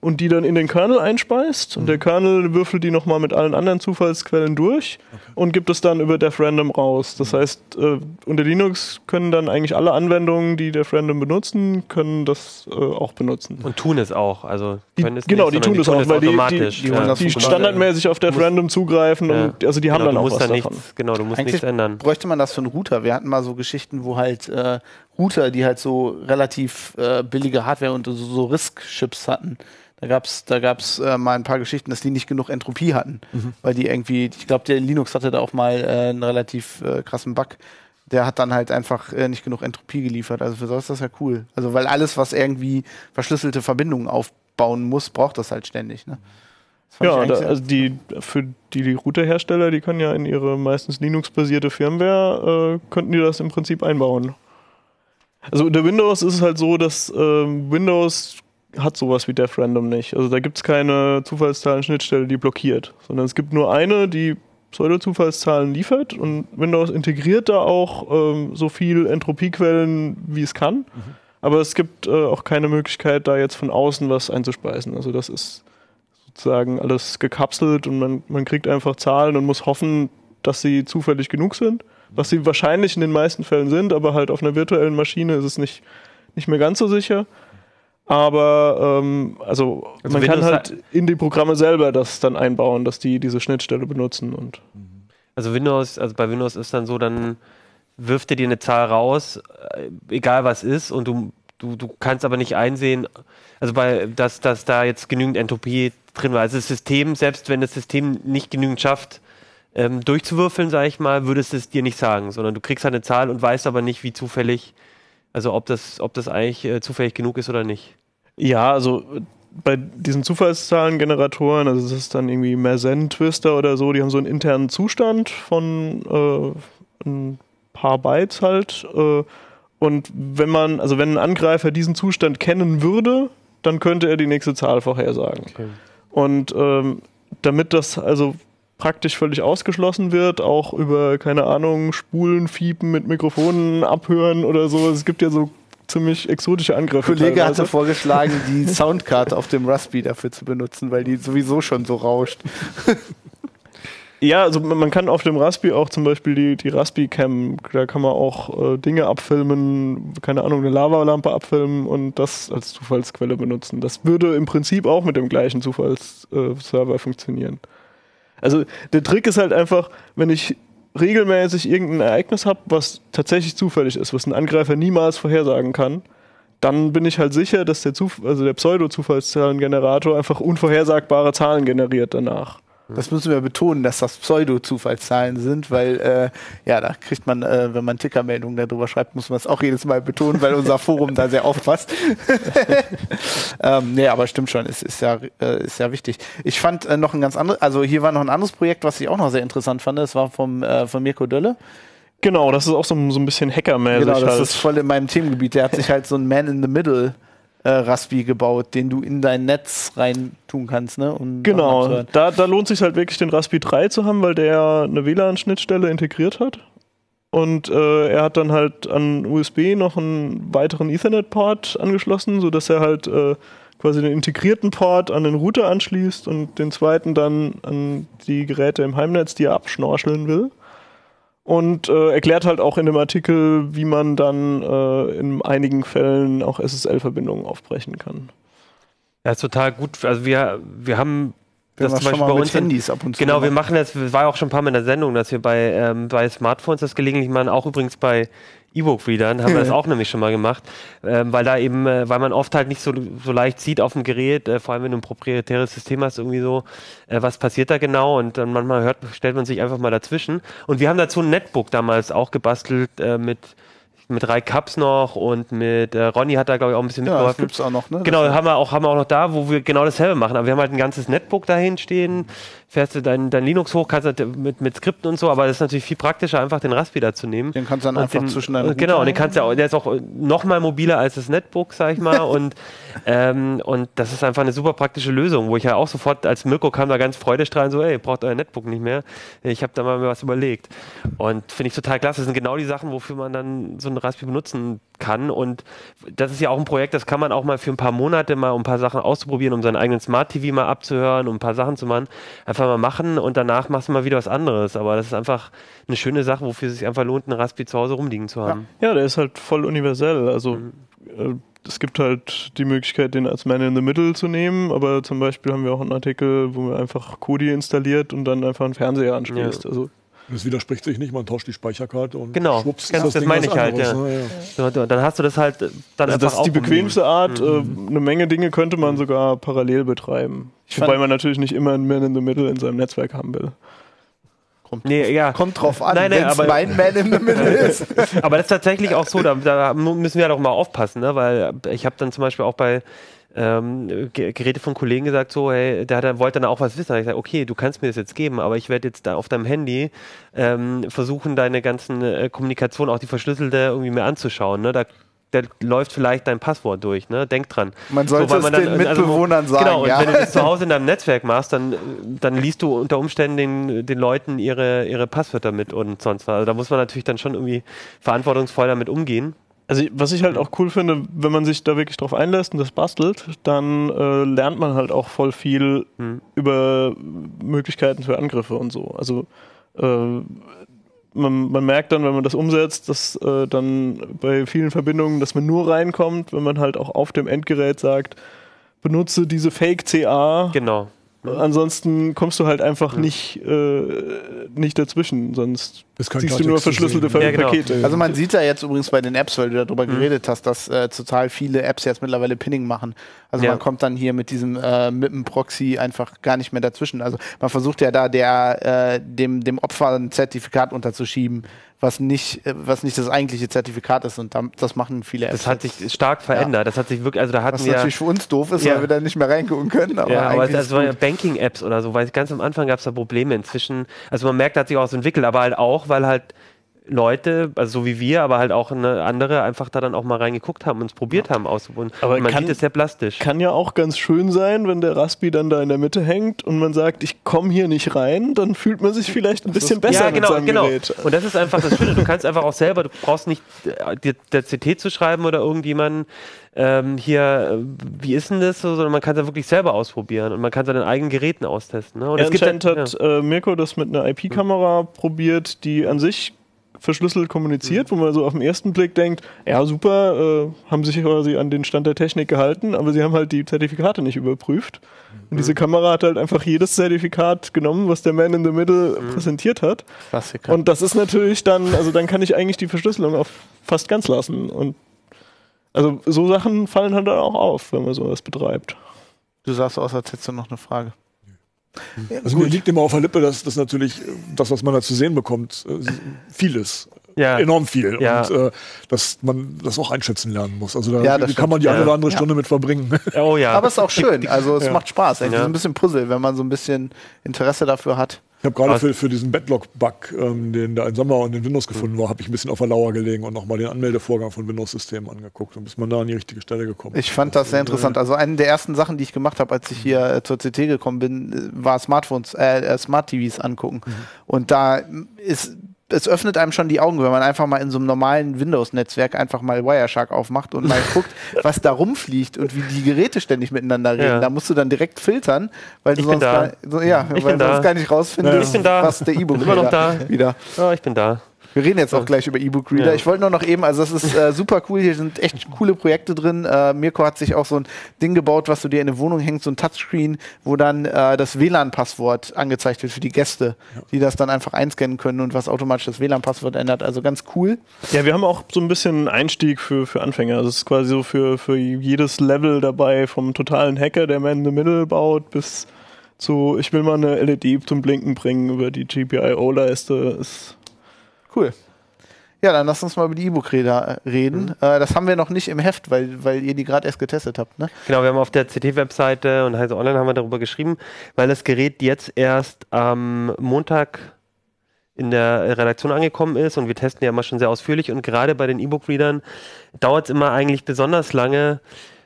und die dann in den Kernel einspeist. Und der Kernel würfelt die nochmal mit allen anderen Zufallsquellen durch und gibt es dann über dev-random raus. Das heißt, äh, unter Linux können dann eigentlich alle Anwendungen, die dev-random benutzen, können das äh, auch benutzen. Und tun es auch. Also Die, können es genau, nicht, die tun das auch, weil die, die, automatisch. die, ja. die standardmäßig auf dev-random zugreifen Ja. und also die haben genau, dann du auch musst was dann davon. nichts, genau, du musst Eigentlich nichts ändern. bräuchte man das für einen Router. Wir hatten mal so Geschichten, wo halt äh, Router, die halt so relativ äh, billige Hardware und so, so RISC-Chips hatten. Da gab's, da gab's äh, mal ein paar Geschichten, dass die nicht genug Entropie hatten, weil die irgendwie, ich glaube, der Linux hatte da auch mal äh, einen relativ äh, krassen Bug. Der hat dann halt einfach äh, nicht genug Entropie geliefert. Also für so ist das ja cool. Also weil alles, was irgendwie verschlüsselte Verbindungen aufbauen muss, braucht das halt ständig. Ne? Das Ja, da, also die für die, die Routerhersteller, die können ja in ihre meistens Linux-basierte Firmware, äh, könnten die das im Prinzip einbauen. Also unter Windows ist es halt so, dass ähm, Windows hat sowas wie dev-random nicht. Also da gibt es keine Zufallszahlen-Schnittstelle, die blockiert, sondern es gibt nur eine, die Pseudo-Zufallszahlen liefert und Windows integriert da auch ähm, so viel Entropiequellen, wie es kann. Aber es gibt äh, auch keine Möglichkeit, da jetzt von außen was einzuspeisen. Also das ist sozusagen alles gekapselt und man, man kriegt einfach Zahlen und muss hoffen, dass sie zufällig genug sind. Was sie wahrscheinlich in den meisten Fällen sind, aber halt auf einer virtuellen Maschine ist es nicht, nicht mehr ganz so sicher. Aber ähm, also, Also man kann Windows halt in die Programme selber das dann einbauen, dass die diese Schnittstelle benutzen und Also Windows, also bei Windows ist dann so, dann wirft er dir eine Zahl raus, äh, egal was ist, und du, du, du kannst aber nicht einsehen, also bei, dass, dass da jetzt genügend Entropie drin war. Also das System, selbst wenn das System nicht genügend schafft, ähm, durchzuwürfeln, sage ich mal, würdest es dir nicht sagen, sondern du kriegst halt eine Zahl und weißt aber nicht, wie zufällig, also ob das, ob das eigentlich äh, zufällig genug ist oder nicht. Ja, also äh, bei diesen Zufallszahlengeneratoren, also das ist dann irgendwie Mersenne Twister oder so, die haben so einen internen Zustand von äh, ein paar Bytes halt. Äh, und wenn man, also wenn ein Angreifer diesen Zustand kennen würde, dann könnte er die nächste Zahl vorhersagen. Und ähm, damit das also praktisch völlig ausgeschlossen wird, auch über, keine Ahnung, Spulen, Fiepen mit Mikrofonen abhören oder so. Es gibt ja so ziemlich exotische Angriffe. Kollege teilweise. hatte vorgeschlagen, die Soundcard auf dem Raspi dafür zu benutzen, weil die sowieso schon so rauscht. Ja, also man kann auf dem Raspi auch zum Beispiel die, die Raspi-Cam, da kann man auch äh, Dinge abfilmen, keine Ahnung, eine Lavalampe abfilmen und das als Zufallsquelle benutzen. Das würde im Prinzip auch mit dem gleichen Zufallsserver äh, funktionieren. Also der Trick ist halt einfach, wenn ich regelmäßig irgendein Ereignis habe, was tatsächlich zufällig ist, was ein Angreifer niemals vorhersagen kann, dann bin ich halt sicher, dass der, Zuf also der Pseudo-Zufallszahlengenerator einfach unvorhersagbare Zahlen generiert danach. Das müssen wir betonen, dass das Pseudo-Zufallszahlen sind, weil äh, ja, da kriegt man, äh, wenn man Tickermeldungen darüber schreibt, muss man es auch jedes Mal betonen, weil unser Forum da sehr aufpasst. ähm, nee, aber stimmt schon, es ist ja, äh, ist ja wichtig. Ich fand äh, noch ein ganz anderes, also hier war noch ein anderes Projekt, was ich auch noch sehr interessant fand, das war vom, äh, von Mirko Dölle. Genau, das ist auch so, so ein bisschen hackermäßig. Genau, das halt. ist voll in meinem Themengebiet. Der hat sich halt so ein Man in the Middle äh, Raspi gebaut, den du in dein Netz rein tun kannst, ne? Um Genau, da, da lohnt sich halt wirklich den Raspi 3 zu haben, weil der eine WLAN-Schnittstelle integriert hat. Und äh, er hat dann halt an USB noch einen weiteren Ethernet-Port angeschlossen, sodass er halt äh, quasi den integrierten Port an den Router anschließt und den zweiten dann an die Geräte im Heimnetz, die er abschnorcheln will. Und äh, erklärt halt auch in dem Artikel, wie man dann äh, in einigen Fällen auch SSL-Verbindungen aufbrechen kann. Ja, ist total gut. Also wir, wir haben wir zum Beispiel bei uns Handys ab und zu Genau, wir machen. das, das war auch schon ein paar Mal in der Sendung, dass wir bei, ähm, bei Smartphones das gelegentlich machen, auch übrigens bei E-Book-Readern haben wir das auch nämlich schon mal gemacht, ähm, weil da eben, äh, weil man oft halt nicht so, so leicht sieht auf dem Gerät, äh, vor allem wenn du ein proprietäres System hast, irgendwie so, äh, was passiert da genau und dann manchmal hört, stellt man sich einfach mal dazwischen. Und wir haben dazu ein Netbook damals auch gebastelt äh, mit mit drei Cups noch und mit äh, Ronny hat da glaube ich auch ein bisschen Ja, das mitgeholfen. gibt's auch noch, ne? Genau, Das- haben wir auch, haben wir auch noch da, wo wir genau dasselbe machen. Aber wir haben halt ein ganzes Netbook dahin stehen, fährst du dein, dein Linux hoch, kannst du mit, mit Skripten und so, aber das ist natürlich viel praktischer, einfach den Raspi da zu nehmen. Den kannst du dann Und einfach den, zwischen deinen Genau, Router und den kannst du auch, der ist auch noch mal mobiler als das Netbook, sag ich mal. und, ähm, und das ist einfach eine super praktische Lösung, wo ich ja auch sofort, als Mirko kam da ganz freudestrahlend so, ey, braucht euer Netbook nicht mehr. Ich habe da mal mir was überlegt. Und finde ich total klasse. Das sind genau die Sachen, wofür man dann so ein Raspi benutzen kann. Und das ist ja auch ein Projekt, das kann man auch mal für ein paar Monate mal, um ein paar Sachen auszuprobieren, um seinen eigenen Smart TV mal abzuhören, um ein paar Sachen zu machen. Einfach mal machen und danach machst du mal wieder was anderes. Aber das ist einfach eine schöne Sache, wofür es sich einfach lohnt, einen Raspi zu Hause rumliegen zu haben. Ja, der ist halt voll universell. Also Mhm. äh, es gibt halt die Möglichkeit, den als Man in the Middle zu nehmen, aber zum Beispiel haben wir auch einen Artikel, wo man einfach Kodi installiert und dann einfach einen Fernseher anschließt. Also Das widerspricht sich nicht, man tauscht die Speicherkarte und Genau, schwupps ist genau, das Ding meine ich halt, ja. ne? Ja. So, dann hast du das halt äh, dann Also das ist die bequemste Art. Mhm. Äh, eine Menge Dinge könnte man sogar parallel betreiben. Ich Wobei man natürlich nicht immer ein Man in the Middle in seinem Netzwerk haben will. Nee, ja. Kommt drauf an, Nein, aber- mein Man in the Middle ist. Aber das ist tatsächlich auch so, da, da müssen wir halt auch mal aufpassen, ne? weil ich habe dann zum Beispiel auch bei ähm, Ge- Geräte von Kollegen gesagt, so, hey, der hat, wollte dann auch was wissen. Da ich gesagt, okay, du kannst mir das jetzt geben, aber ich werde jetzt da auf deinem Handy ähm, versuchen, deine ganzen äh, Kommunikation, auch die verschlüsselte, irgendwie mir anzuschauen. Ne? Da, da läuft vielleicht dein Passwort durch, ne? Denk dran. Man sollte es man den dann- also- Mitbewohnern sagen, Genau, und ja. wenn du das zu Hause in deinem Netzwerk machst, dann, dann liest du unter Umständen den, den Leuten ihre, ihre Passwörter mit und sonst was. Also da muss man natürlich dann schon irgendwie verantwortungsvoll damit umgehen. Also was ich halt auch cool finde, wenn man sich da wirklich drauf einlässt und das bastelt, dann äh, lernt man halt auch voll viel Hm. über Möglichkeiten für Angriffe und so. Also äh, man, man merkt dann, wenn man das umsetzt, dass äh, dann bei vielen Verbindungen, dass man nur reinkommt, wenn man halt auch auf dem Endgerät sagt, benutze diese Fake-CA. Genau. Ansonsten kommst du halt einfach nicht, äh, nicht dazwischen, sonst siehst du nur verschlüsselte sehen. Ja, genau. Pakete. Also man sieht ja jetzt übrigens bei den Apps, weil du darüber geredet hast, dass äh, total viele Apps jetzt mittlerweile Pinning machen. Also Ja. man kommt dann hier mit diesem äh, mit dem Proxy einfach gar nicht mehr dazwischen. Also man versucht ja da der äh, dem dem Opfer ein Zertifikat unterzuschieben, was nicht äh, was nicht das eigentliche Zertifikat ist und dann, das machen viele Apps. Das hat sich stark verändert. Das hat sich wirklich, also da hatten was wir. natürlich für uns doof ist, Ja. weil wir da nicht mehr reingucken können. Aber ja, aber das waren ja gut. Banking-Apps oder so, weil ganz am Anfang gab es da Probleme. Inzwischen, also man merkt, da hat sich auch was entwickelt, aber halt auch, weil halt Leute, also so wie wir, aber halt auch eine andere, einfach da dann auch mal reingeguckt haben und es probiert haben auszuprobieren. Aber Und man kann- sieht es sehr plastisch. Kann ja auch ganz schön sein, wenn der Raspi dann da in der Mitte hängt und man sagt, ich komme hier nicht rein, dann fühlt man sich vielleicht ein bisschen besser ja, genau, mit seinem genau. Gerät. Und das ist einfach das Schöne. Du kannst einfach auch selber, du brauchst nicht äh, dir, der CT zu schreiben oder irgendjemanden ähm, hier, äh, wie ist denn das so, sondern man kann es ja wirklich selber ausprobieren und man kann es an den eigenen Geräten austesten. Ne? Und Ja, es gibt dann- hat äh, Mirko das mit einer IP-Kamera probiert, die an sich verschlüsselt kommuniziert, wo man so auf den ersten Blick denkt, ja super, äh, haben sich quasi an den Stand der Technik gehalten, aber sie haben halt die Zertifikate nicht überprüft. Und diese Kamera hat halt einfach jedes Zertifikat genommen, was der Man in the Middle präsentiert hat. Klassiker. Und das ist natürlich dann, also dann kann ich eigentlich die Verschlüsselung auf fast ganz lassen. Und also so Sachen fallen halt dann auch auf, wenn man sowas betreibt. du sahst aus, als hättest du noch eine Frage. Also mir liegt immer auf der Lippe, dass das natürlich, äh, das, was man da zu sehen bekommt, äh, vieles. Ja. Enorm viel. Ja. Und äh, dass man das auch einschätzen lernen muss. Also da Ja, das kann man die stimmt. eine oder Ja. andere Stunde mit verbringen. Oh ja. Aber es ist auch schön. Also es Ja. macht Spaß. Ja. ist ein bisschen Puzzle, wenn man so ein bisschen Interesse dafür hat. Ich habe gerade Was? für, für diesen Backlog-Bug, ähm, den da in Sommer und in Windows gefunden war, habe ich ein bisschen auf der Lauer gelegen und nochmal den Anmeldevorgang von Windows-Systemen angeguckt. Und bis man da an die richtige Stelle gekommen ist. Ich fand das sehr interessant. Also eine der ersten Sachen, die ich gemacht habe, als ich hier äh, zur CT gekommen bin, äh, war Smartphones, äh, äh, Smart TVs angucken. Und da ist es öffnet einem schon die Augen, wenn man einfach mal in so einem normalen Windows-Netzwerk einfach mal Wireshark aufmacht und mal guckt, was da rumfliegt und wie die Geräte ständig miteinander reden. Ja. Da musst du dann direkt filtern, weil du Ich sonst, gar, so, ja, Ich weil sonst gar nicht rausfindest, Ich bin da. was der E-Book wieder. Ja, ich bin da. Wir reden jetzt auch gleich über E-Book-Reader. Ja. Ich wollte nur noch eben, also das ist äh, super cool, hier sind echt coole Projekte drin. Äh, Mirko hat sich auch so ein Ding gebaut, was du dir in eine Wohnung hängst, so ein Touchscreen, wo dann äh, das WLAN-Passwort angezeigt wird für die Gäste, die das dann einfach einscannen können und was automatisch das WLAN-Passwort ändert. Also ganz cool. Ja, wir haben auch so ein bisschen Einstieg für, für Anfänger. Also es ist quasi so für, für jedes Level dabei, vom totalen Hacker, der Man in the Middle baut, bis zu, ich will mal eine LED zum Blinken bringen über die GPIO-Leiste. Ist Cool. Ja, dann lass uns mal über die E-Book-Reader äh, reden. Äh, das haben wir noch nicht im Heft, weil, weil ihr die gerade erst getestet habt, ne? Genau, wir haben auf der CT-Webseite und Heise Online haben wir darüber geschrieben, weil das Gerät jetzt erst am Montag in der Redaktion angekommen ist und wir testen ja immer schon sehr ausführlich und gerade bei den E-Book-Readern dauert es immer eigentlich besonders lange,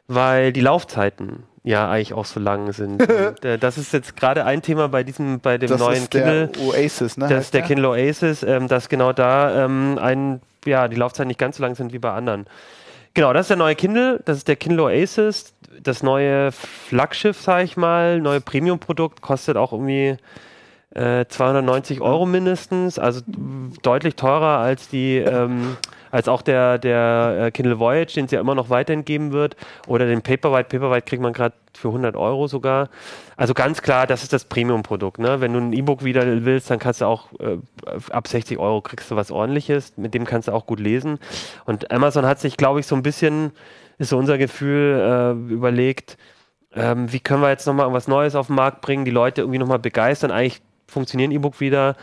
weil die Laufzeiten ja eigentlich auch so lang sind. und, äh, das ist jetzt gerade ein Thema bei diesem, bei dem Das neuen ist der Kindle. Oasis, ne? Das ist der Kindle Oasis, ähm, dass genau da ähm, ein, ja, die Laufzeiten nicht ganz so lang sind wie bei anderen. Genau, das ist der neue Kindle, das ist der Kindle Oasis, das neue Flaggschiff, sag ich mal, neue Premium-Produkt, kostet auch irgendwie äh, 290 Euro mindestens, also deutlich teurer als die, ähm, als auch der, der äh, Kindle Voyage, den es ja immer noch weiterhin geben wird, oder den Paperwhite. Paperwhite kriegt man gerade für 100 Euro sogar. Also ganz klar, das ist das Premium-Produkt. Ne? Wenn du ein E-Book wieder willst, dann kannst du auch äh, ab 60 Euro kriegst du was ordentliches, mit dem kannst du auch gut lesen. Und Amazon hat sich, glaube ich, so ein bisschen, ist so unser Gefühl, äh, überlegt, ähm, wie können wir jetzt nochmal was Neues auf den Markt bringen, die Leute irgendwie nochmal begeistern. Eigentlich funktionieren E-Book wieder.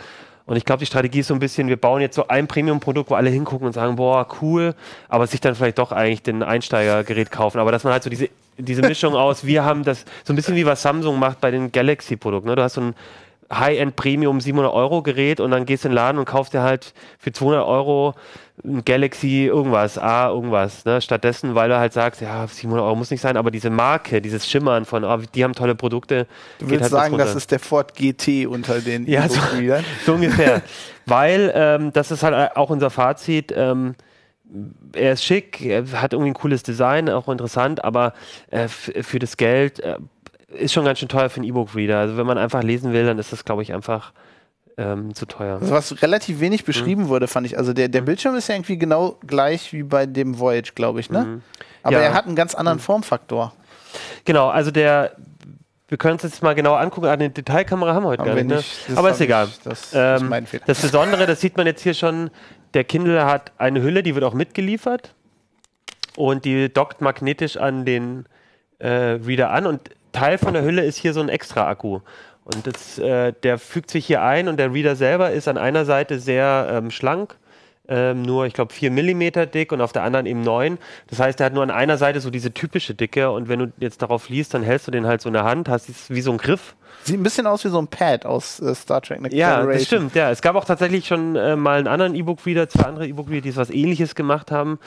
Und ich glaube, die Strategie ist so ein bisschen, wir bauen jetzt so ein Premium-Produkt, wo alle hingucken und sagen, boah, cool, aber sich dann vielleicht doch eigentlich den Einsteigergerät kaufen. Aber dass man halt so diese, diese Mischung aus, wir haben das, so ein bisschen wie was Samsung macht bei den Galaxy-Produkten. Ne? Du hast so ein High-End Premium 700 Euro Gerät und dann gehst du in den Laden und kaufst dir halt für 200 Euro ein Galaxy irgendwas, A irgendwas. Ne? Stattdessen, weil du halt sagst, ja, 700 Euro muss nicht sein, aber diese Marke, dieses Schimmern von, oh, die haben tolle Produkte. Du willst halt sagen, das ist der Ford GT unter den Ja, so-. So ungefähr. Weil, ähm, das ist halt auch unser Fazit, ähm, er ist schick, er hat irgendwie ein cooles Design, auch interessant, aber äh, für das Geld äh, ist schon ganz schön teuer für einen E-Book-Reader. Also wenn man einfach lesen will, dann ist das, glaube ich, einfach ähm, zu teuer. Also was relativ wenig beschrieben wurde, fand ich. Also der, der Bildschirm ist ja irgendwie genau gleich wie bei dem Voyage, glaube ich, ne? Aber Ja. er hat einen ganz anderen Formfaktor. Genau, also der, wir können uns jetzt mal genau angucken, eine Detailkamera haben wir heute Haben gar nicht, ne? nicht. Das aber ist egal. ich- das ist Ähm, mein Fehler. Das Besondere, das sieht man jetzt hier schon, der Kindle hat eine Hülle, die wird auch mitgeliefert und die dockt magnetisch an den äh, Reader an und Teil von der Hülle ist hier so ein extra Akku. Und das, äh, der fügt sich hier ein und der Reader selber ist an einer Seite sehr ähm, schlank, ähm, nur ich glaube 4 mm dick und auf der anderen eben 9. Das heißt, er hat nur an einer Seite so diese typische Dicke und wenn du jetzt darauf liest, dann hältst du den halt so in der Hand, hast es wie so ein Griff Sieht ein bisschen aus wie so ein Pad aus äh, Star Trek Next ja, das stimmt. Ja, es gab auch tatsächlich schon äh, mal einen anderen E-Book-Reader, zwei andere E-Book-Reader, die was Ähnliches gemacht haben.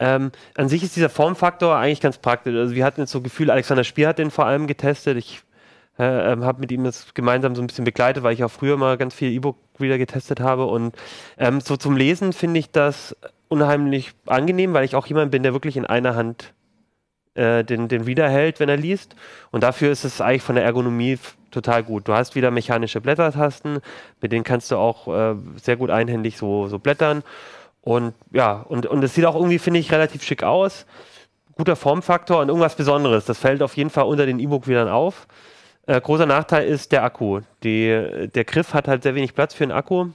Ähm, an sich ist dieser Formfaktor eigentlich ganz praktisch. Also wir hatten jetzt so Gefühl, Alexander Spier hat den vor allem getestet. Ich äh, ähm, habe mit ihm das gemeinsam so ein bisschen begleitet, weil ich auch früher mal ganz viel E-Book-Reader getestet habe. Und ähm, so zum Lesen finde ich das unheimlich angenehm, weil ich auch jemand bin, der wirklich in einer Hand äh, den, den Reader hält, wenn er liest. Und dafür ist es eigentlich von der Ergonomie total gut. Du hast wieder mechanische Blättertasten, mit denen kannst du auch äh, sehr gut einhändig so, so blättern. Und ja, und, und es sieht auch irgendwie, finde ich, relativ schick aus. Guter Formfaktor und irgendwas Besonderes. Das fällt auf jeden Fall unter den E-Book-Widern auf. Äh, großer Nachteil ist der Akku. Die, der Griff hat halt sehr wenig Platz für einen Akku.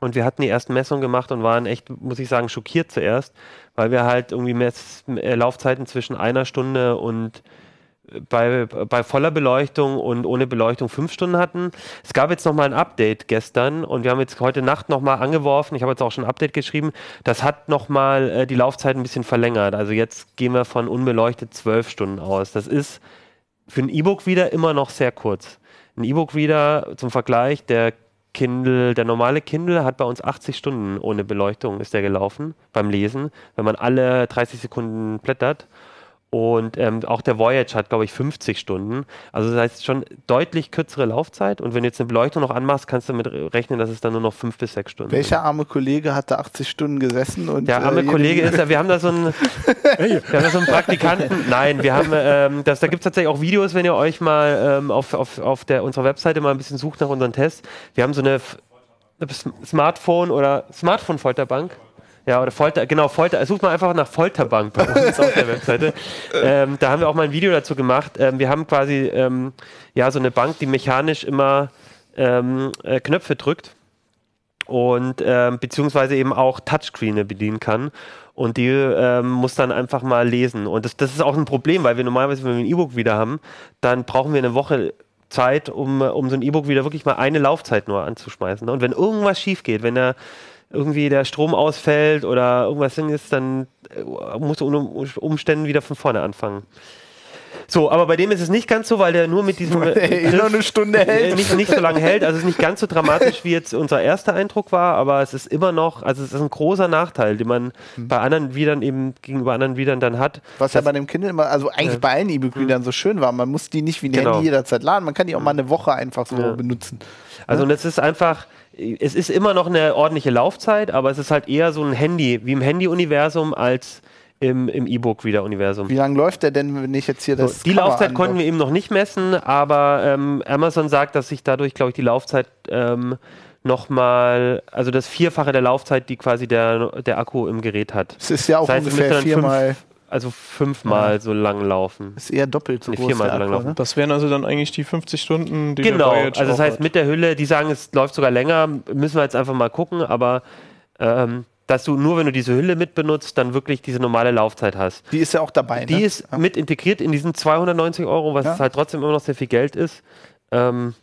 Und wir hatten die ersten Messungen gemacht und waren echt, muss ich sagen, schockiert zuerst, weil wir halt irgendwie Mess äh, Laufzeiten zwischen einer Stunde und bei, bei voller Beleuchtung und ohne Beleuchtung fünf Stunden hatten. Es gab jetzt nochmal ein Update gestern und wir haben jetzt heute Nacht nochmal angeworfen. Ich habe jetzt auch schon ein Update geschrieben. Das hat nochmal äh, die Laufzeit ein bisschen verlängert. Also jetzt gehen wir von unbeleuchtet zwölf Stunden aus. Das ist für ein E-Book wieder immer noch sehr kurz. Ein E-Book-Reader zum Vergleich, der Kindle, der normale Kindle hat bei uns 80 Stunden ohne Beleuchtung ist der gelaufen beim Lesen, wenn man alle 30 Sekunden blättert. Und ähm, auch der Voyage hat, glaube ich, 50 Stunden. Also das heißt schon deutlich kürzere Laufzeit. Und wenn du jetzt eine Beleuchtung noch anmachst, kannst du damit rechnen, dass es dann nur noch fünf bis sechs Stunden Welcher arme Kollege hat da 80 Stunden gesessen? Und, der arme äh, Kollege ist ja, wir haben da so einen, wir haben da so einen Praktikanten. Nein, wir haben, ähm, das, da gibt es tatsächlich auch Videos, wenn ihr euch mal ähm, auf, auf, auf der, unserer Webseite mal ein bisschen sucht nach unseren Tests. Wir haben so eine, F- Smartphone oder Smartphone-Folterbank. Ja, oder Folter, genau, Folter, sucht mal einfach nach Folterbank bei uns auf der Webseite. Ähm, da haben wir auch mal ein Video dazu gemacht. Ähm, wir haben quasi ähm, ja so eine Bank, die mechanisch immer ähm, äh, Knöpfe drückt und ähm, beziehungsweise eben auch Touchscreene bedienen kann. Und die ähm, muss dann einfach mal lesen. Und das, das ist auch ein Problem, weil wir normalerweise, wenn wir ein E-Book wieder haben, dann brauchen wir eine Woche Zeit, um, um so ein E-Book wieder wirklich mal eine Laufzeit nur anzuschmeißen. Und wenn irgendwas schief geht, wenn er irgendwie der Strom ausfällt oder irgendwas ist, dann äh, musst du unter Umständen wieder von vorne anfangen. So, aber bei dem ist es nicht ganz so, weil der nur mit diesem Ey, nur eine Stunde hält. Nicht, nicht so lange hält. Also es ist nicht ganz so dramatisch, wie jetzt unser erster Eindruck war, aber es ist immer noch, also es ist ein großer Nachteil, den man Hm. bei anderen Widern eben gegenüber anderen Widern dann hat. Was ja bei dem Kindle immer, also eigentlich Ja. bei allen E-Book-Readern so schön war. Man muss die nicht wie ein Genau. Handy jederzeit laden. Man kann die auch mal eine Woche einfach so Ja. benutzen. Also und es ist einfach, es ist immer noch eine ordentliche Laufzeit, aber es ist halt eher so ein Handy, wie im Handy-Universum als im, im E-Book-Reader-Universum. Wie lange läuft der denn, wenn ich jetzt hier das. So, die Cover Laufzeit konnten wir eben noch nicht messen, aber ähm, Amazon sagt, dass sich dadurch, glaube ich, die Laufzeit ähm, nochmal, also das Vierfache der Laufzeit, die quasi der, der Akku im Gerät hat. Es ist ja auch Das heißt, ungefähr viermal, Also fünfmal so lang laufen. ist eher doppelt so Nee, groß. viermal der so lang Akku, laufen. ne? Das wären also dann eigentlich die 50 Stunden, die Genau, also das heißt hat. mit der Hülle, die sagen, es läuft sogar länger, müssen wir jetzt einfach mal gucken, aber ähm, dass du nur, wenn du diese Hülle mit benutzt, dann wirklich diese normale Laufzeit hast. Die ist ja auch dabei. Die ne? ist mit integriert in diesen 290 Euro, was Ja. halt trotzdem immer noch sehr viel Geld ist. Ähm,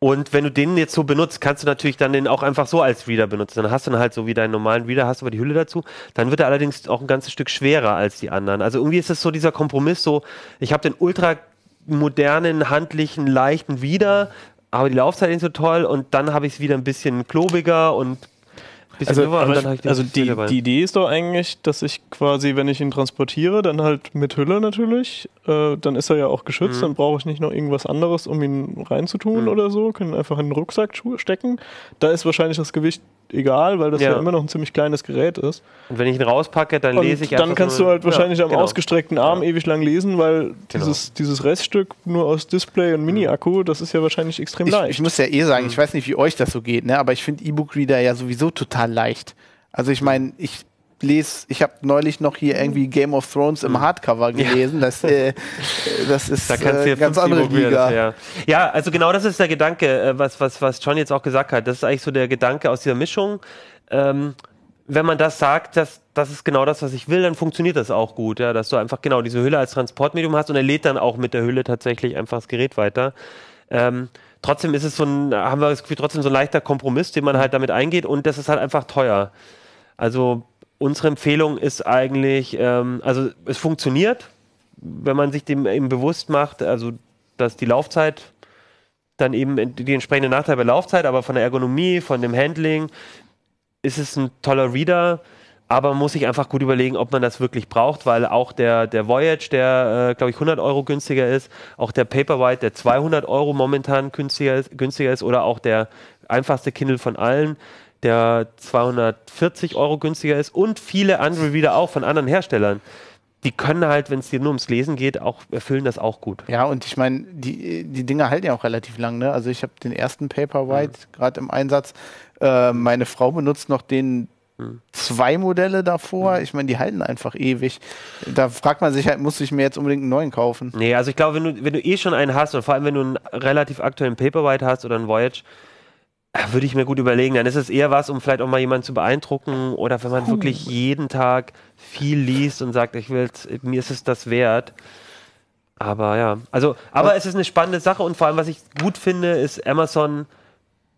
und wenn du den jetzt so benutzt, kannst du natürlich dann den auch einfach so als Reader benutzen. Dann hast du dann halt so wie deinen normalen Reader, hast aber die Hülle dazu. Dann wird er allerdings auch ein ganzes Stück schwerer als die anderen. Also irgendwie ist es so dieser Kompromiss so, ich habe den ultra modernen, handlichen, leichten Reader, aber die Laufzeit ist so toll und dann habe ich es wieder ein bisschen klobiger und Also, dann den also die, die Idee ist doch eigentlich, dass ich quasi, wenn ich ihn transportiere, dann halt mit Hülle natürlich, äh, dann ist er ja auch geschützt, Mhm. dann brauche ich nicht noch irgendwas anderes, um ihn reinzutun Mhm. oder so, kann ihn einfach in den Rucksack stecken. Da ist wahrscheinlich das Gewicht egal, weil das ja, Ja. immer noch ein ziemlich kleines Gerät ist. Und wenn ich ihn rauspacke, dann Und lese ich dann einfach kannst nur- du halt wahrscheinlich Ja, am genau. ausgestreckten Arm ewig lang lesen, weil Genau. dieses, dieses Reststück nur aus Display und Mini-Akku, das ist ja wahrscheinlich extrem Ich, leicht. ich muss ja eh sagen, Mhm. ich weiß nicht, wie euch das so geht, ne? aber ich finde E-Book-Reader ja sowieso total leicht. Also ich meine, ich lese, ich habe neulich noch hier irgendwie Game of Thrones im Hardcover gelesen. Das, äh, das ist Mhm. Da äh, ja ganz andere Liga. Ja. ja, also genau das ist der Gedanke, äh, was, was, was John jetzt auch gesagt hat. Das ist eigentlich so der Gedanke aus dieser Mischung. Ähm, wenn man das sagt, dass das ist genau das, was ich will, dann funktioniert das auch gut, ja, dass du einfach genau diese Hülle als Transportmedium hast und er lädt dann auch mit der Hülle tatsächlich einfach das Gerät weiter. Ähm, trotzdem ist es so ein, haben wir das Gefühl, trotzdem so ein leichter Kompromiss, den man halt damit eingeht und das ist halt einfach teuer. Also unsere Empfehlung ist eigentlich, ähm, also es funktioniert, wenn man sich dem eben bewusst macht, also dass die Laufzeit dann eben die entsprechende Nachteil bei Laufzeit, aber von der Ergonomie, von dem Handling ist es ein toller Reader, aber man muss sich einfach gut überlegen, ob man das wirklich braucht, weil auch der, der Voyage, der, äh, glaube ich, 100 Euro günstiger ist, auch der Paperwhite, der 200 Euro momentan günstiger ist, günstiger ist oder auch der einfachste Kindle von allen, der 240 Euro günstiger ist und viele andere Reader auch von anderen Herstellern. Die können halt, wenn es dir nur ums Lesen geht, auch erfüllen das auch gut. Ja, und ich meine, die, die Dinger halten ja auch relativ lang. Ne? Also ich habe den ersten Paperwhite gerade im Einsatz. Äh, meine Frau benutzt noch den zwei Modelle davor. Ich meine, die halten einfach ewig. Da fragt man sich halt, muss ich mir jetzt unbedingt einen neuen kaufen? Nee, also ich glaube, wenn du, wenn du eh schon einen hast und vor allem wenn du einen relativ aktuellen Paperwhite hast oder einen Voyage, würde ich mir gut überlegen. Dann ist es eher was, um vielleicht auch mal jemanden zu beeindrucken oder wenn man wirklich jeden Tag viel liest und sagt, ich will, mir ist es das wert. Aber ja, also, aber es ist eine spannende Sache und vor allem, was ich gut finde, ist Amazon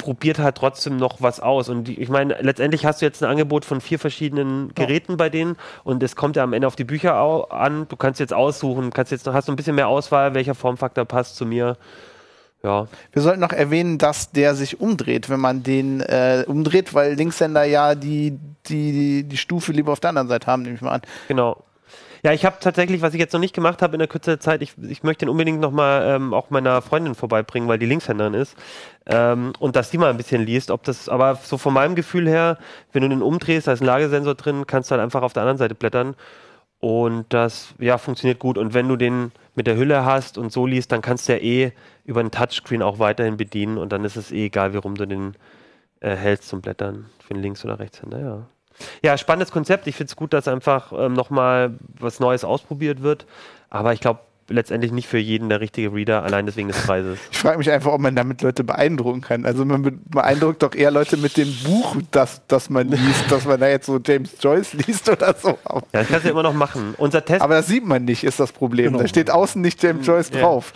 probiert halt trotzdem noch was aus. Und die, ich meine, letztendlich hast du jetzt ein Angebot von vier verschiedenen Geräten bei denen und es kommt ja am Ende auf die Bücher an. Du kannst jetzt aussuchen, kannst jetzt noch, hast du ein bisschen mehr Auswahl, welcher Formfaktor passt zu mir. Ja, Wir sollten noch erwähnen, dass der sich umdreht, wenn man den äh, umdreht, weil Linkshänder ja die, die, die, die Stufe lieber auf der anderen Seite haben, nehme ich mal an. genau. Ja, ich habe tatsächlich, was ich jetzt noch nicht gemacht habe in der Kürze der Zeit, ich, ich möchte den unbedingt nochmal ähm, auch meiner Freundin vorbeibringen, weil die Linkshänderin ist. Ähm, und dass die mal ein bisschen liest, ob das, aber so von meinem Gefühl her, wenn du den umdrehst, da ist ein Lagesensor drin, kannst du halt einfach auf der anderen Seite blättern. Und das, ja, funktioniert gut. Und wenn du den mit der Hülle hast und so liest, dann kannst du ja eh über einen Touchscreen auch weiterhin bedienen und dann ist es eh egal, wie rum du den äh, hältst zum Blättern für den Links- oder Rechtshänder, ja. Ja, spannendes Konzept. Ich finde es gut, dass einfach ähm, nochmal was Neues ausprobiert wird. Aber ich glaube, letztendlich nicht für jeden der richtige Reader, allein deswegen des Preises. Ich frage mich einfach, ob man damit Leute beeindrucken kann. Also man be- beeindruckt doch eher Leute mit dem Buch, das, das man liest, dass man da jetzt so James Joyce liest oder so. Ja, das kannst du ja immer noch machen. Unser, Test, aber das sieht man nicht, ist das Problem. Genau. Da steht außen nicht James Joyce Ja. drauf.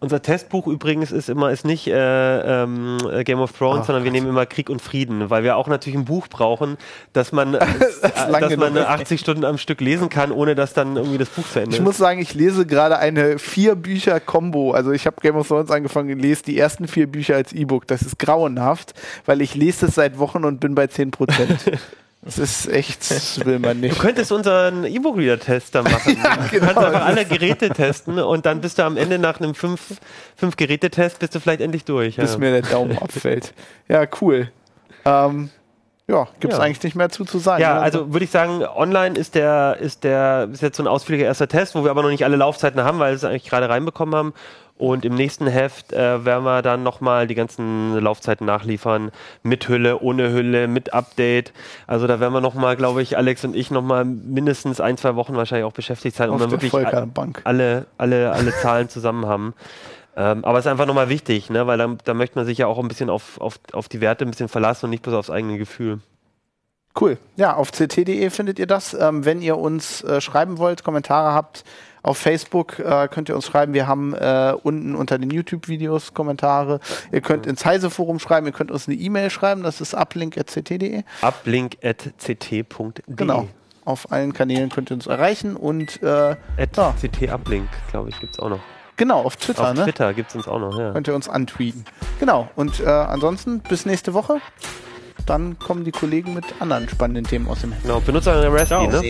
unser Testbuch übrigens ist immer ist nicht äh, ähm, Game of Thrones, Ach, sondern wir nehmen immer Krieg und Frieden, weil wir auch natürlich ein Buch brauchen, dass man, äh, lang dass man genug ist. 80 Stunden am Stück lesen kann, ohne dass dann irgendwie das Buch zu Ende Ich ist. muss sagen, ich lese gerade eine vier Bücher Combo. Also ich habe Game of Thrones angefangen und lese die ersten vier Bücher als E-Book. Das ist grauenhaft, weil ich lese es seit Wochen und bin bei 10 Prozent. Das ist echt, das will man Du nicht. könntest unseren E-Book-Reader-Test da machen. Du genau. kannst einfach alle Geräte testen und dann bist du am Ende nach einem fünf, fünf Gerätetest bist du vielleicht endlich durch. Bis Ja. mir der Daumen abfällt. Ja, cool. Ähm, ja, gibt es Ja. eigentlich nicht mehr zu, zu sagen. Ja, ne? also würde ich sagen, online ist der, ist der, ist jetzt so ein ausführlicher erster Test, wo wir aber noch nicht alle Laufzeiten haben, weil wir es eigentlich gerade reinbekommen haben. Und im nächsten Heft äh, werden wir dann nochmal die ganzen Laufzeiten nachliefern. Mit Hülle, ohne Hülle, mit Update. Also da werden wir nochmal, glaube ich, Alex und ich nochmal mindestens ein, zwei Wochen wahrscheinlich auch beschäftigt sein, um dann wirklich alle, alle, alle Zahlen zusammen haben. Ähm, aber es ist einfach nochmal wichtig, ne? weil da, da möchte man sich ja auch ein bisschen auf, auf, auf die Werte ein bisschen verlassen und nicht bloß aufs eigene Gefühl. Cool. Ja, auf ct.de findet ihr das. Ähm, wenn ihr uns äh, schreiben wollt, Kommentare habt, auf Facebook äh, könnt ihr uns schreiben. Wir haben äh, unten unter den YouTube-Videos Kommentare. Ihr könnt ins Heise-Forum schreiben, ihr könnt uns eine E-Mail schreiben, das ist uplink.ct.de. uplink.ct.de. Genau. Auf allen Kanälen könnt ihr uns erreichen und äh, At Ja. CT Uplink, glaube ich, gibt es auch noch. Genau, auf Twitter, Auf ne? Twitter gibt es uns auch noch, ja. Könnt ihr uns antweeten. Genau. Und äh, ansonsten bis nächste Woche. Dann kommen die Kollegen mit anderen spannenden Themen aus dem Heft. Genau, benutzt euren Raspi, ne?